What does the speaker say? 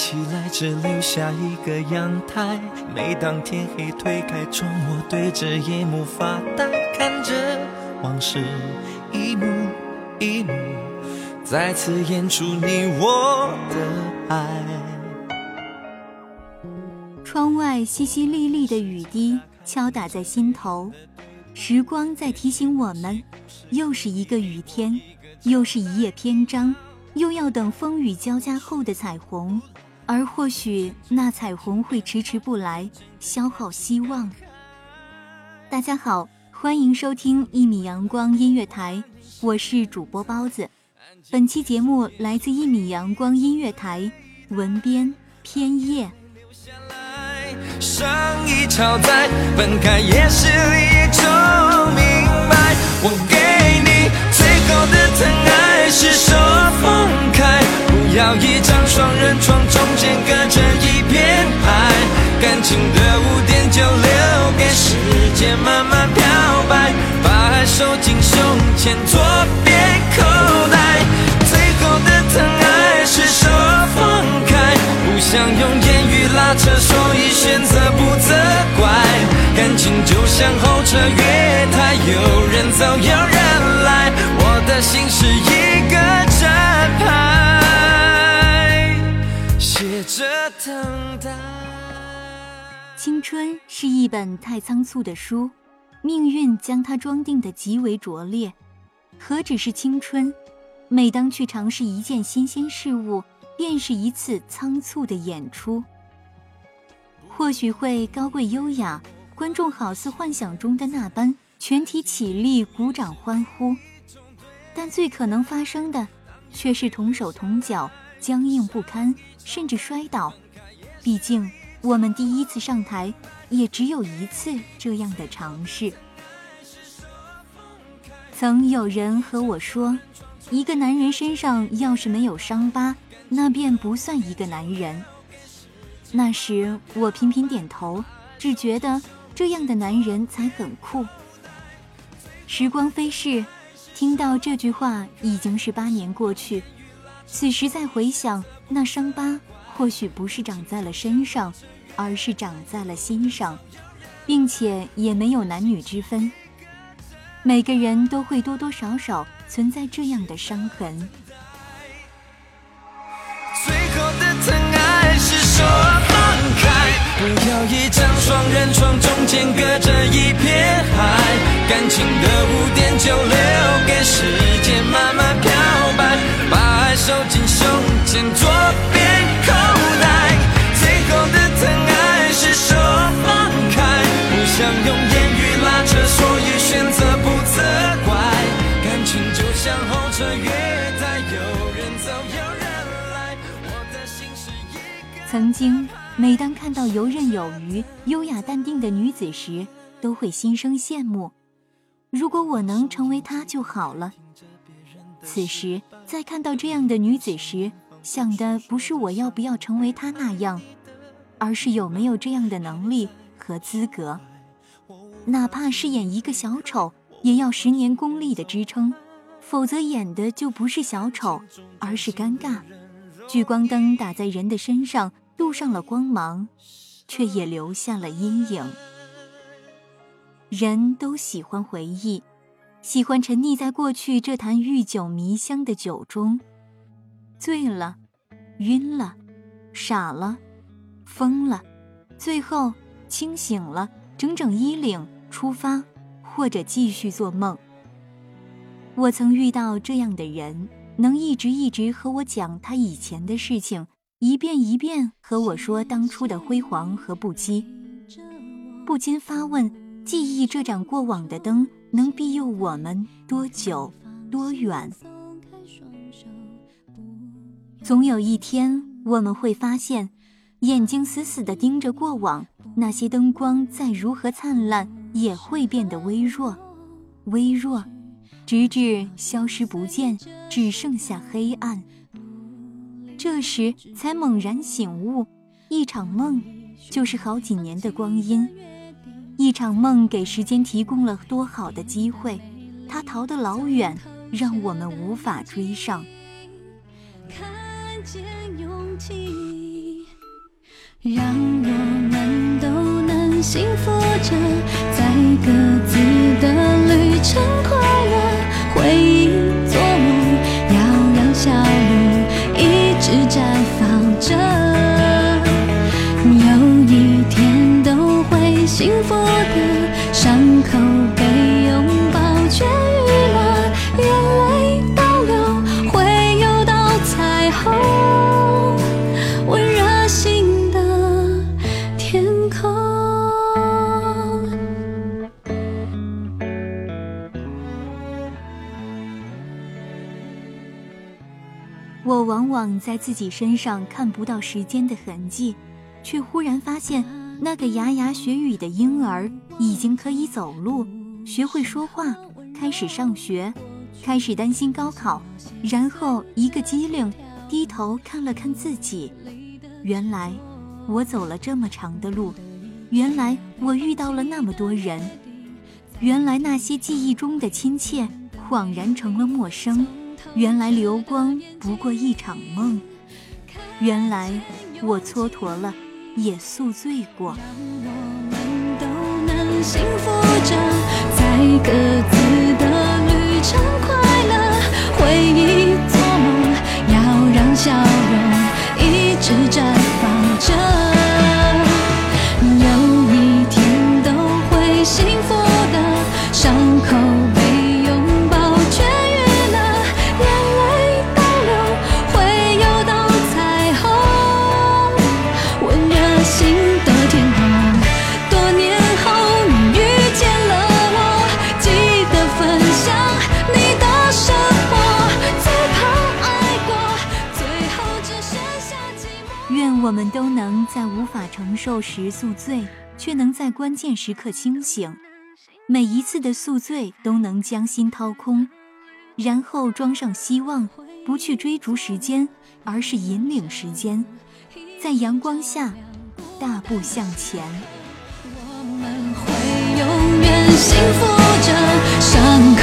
起来，只留下一个阳台。每当天黑推开窗，我对着夜幕发呆，看着往事一幕一幕，再次演出你我的爱。窗外淅淅沥沥的雨滴敲打在心头，时光在提醒我们，又是一个雨天，又是一页篇章，又要等风雨交加后的彩虹，而或许那彩虹会迟迟不来，消耗希望。大家好，欢迎收听一米阳光音乐台，我是主播包子。本期节目来自一米阳光音乐台，文编偏叶。上一场在分开也是一种明白。我给情的污点就留给时间慢慢漂白，把爱收进胸前左边口袋。最后的疼爱是手放开，不想用言语拉扯，所以选择不责怪。感情就像候车月台，有人走有人来，我的心是一个站牌，写着等待。青春是一本太仓促的书，命运将它装订得极为拙劣。何止是青春？每当去尝试一件新鲜事物，便是一次仓促的演出。或许会高贵优雅，观众好似幻想中的那般，全体起立鼓掌欢呼。但最可能发生的，却是同手同脚，僵硬不堪，甚至摔倒。毕竟，我们第一次上台，也只有一次这样的尝试。曾有人和我说，一个男人身上要是没有伤疤，那便不算一个男人。那时我频频点头，只觉得这样的男人才很酷。时光飞逝，听到这句话已经是八年过去，此时再回想，那伤疤或许不是长在了身上，而是长在了心上，并且也没有男女之分。每个人都会多多少少存在这样的伤痕。最后的疼爱是手放开，不要一张双人床，中间隔着一片海。感情的污点就留给时间慢慢漂白，把爱收进胸前左曾经，每当看到游刃有余、优雅淡定的女子时，都会心生羡慕。如果我能成为她就好了。此时，在看到这样的女子时，想的不是我要不要成为她那样，而是有没有这样的能力和资格。哪怕是演一个小丑，也要十年功力的支撑，否则演的就不是小丑，而是尴尬。聚光灯打在人的身上。镀上了光芒，却也留下了阴影。人都喜欢回忆，喜欢沉溺在过去这坛欲酒迷香的酒中，醉了，晕了，傻了，疯了，最后清醒了，整整衣领出发，或者继续做梦。我曾遇到这样的人，能一直一直和我讲他以前的事情。一遍一遍和我说当初的辉煌和不羁，不禁发问：记忆这盏过往的灯，能庇佑我们多久、多远？总有一天，我们会发现，眼睛死死地盯着过往，那些灯光再如何灿烂，也会变得微弱，微弱，直至消失不见，只剩下黑暗。这时才猛然醒悟，一场梦就是好几年的光阴。一场梦给时间提供了多好的机会，它逃得老远，让我们无法追上。看见勇气，让我们都能幸福着，在各幸福的，伤口被拥抱痊愈了，眼泪倒流，会有道彩虹，温热心的天空。我往往在自己身上看不到时间的痕迹，却忽然发现，那个牙牙学语的婴儿已经可以走路，学会说话，开始上学，开始担心高考，然后一个机灵，低头看了看自己，原来我走了这么长的路，原来我遇到了那么多人，原来那些记忆中的亲切，恍然成了陌生。原来流光不过一场梦，原来我蹉跎了，也宿醉过。让我们都能幸福着，在各自的旅程快乐，回忆做梦，要让笑容一直绽放着。有一天都会幸福的，伤口。我们都能在无法承受时宿醉，却能在关键时刻清醒。每一次的宿醉都能将心掏空，然后装上希望，不去追逐时间，而是引领时间，在阳光下大步向前。我们会永远幸福着，伤口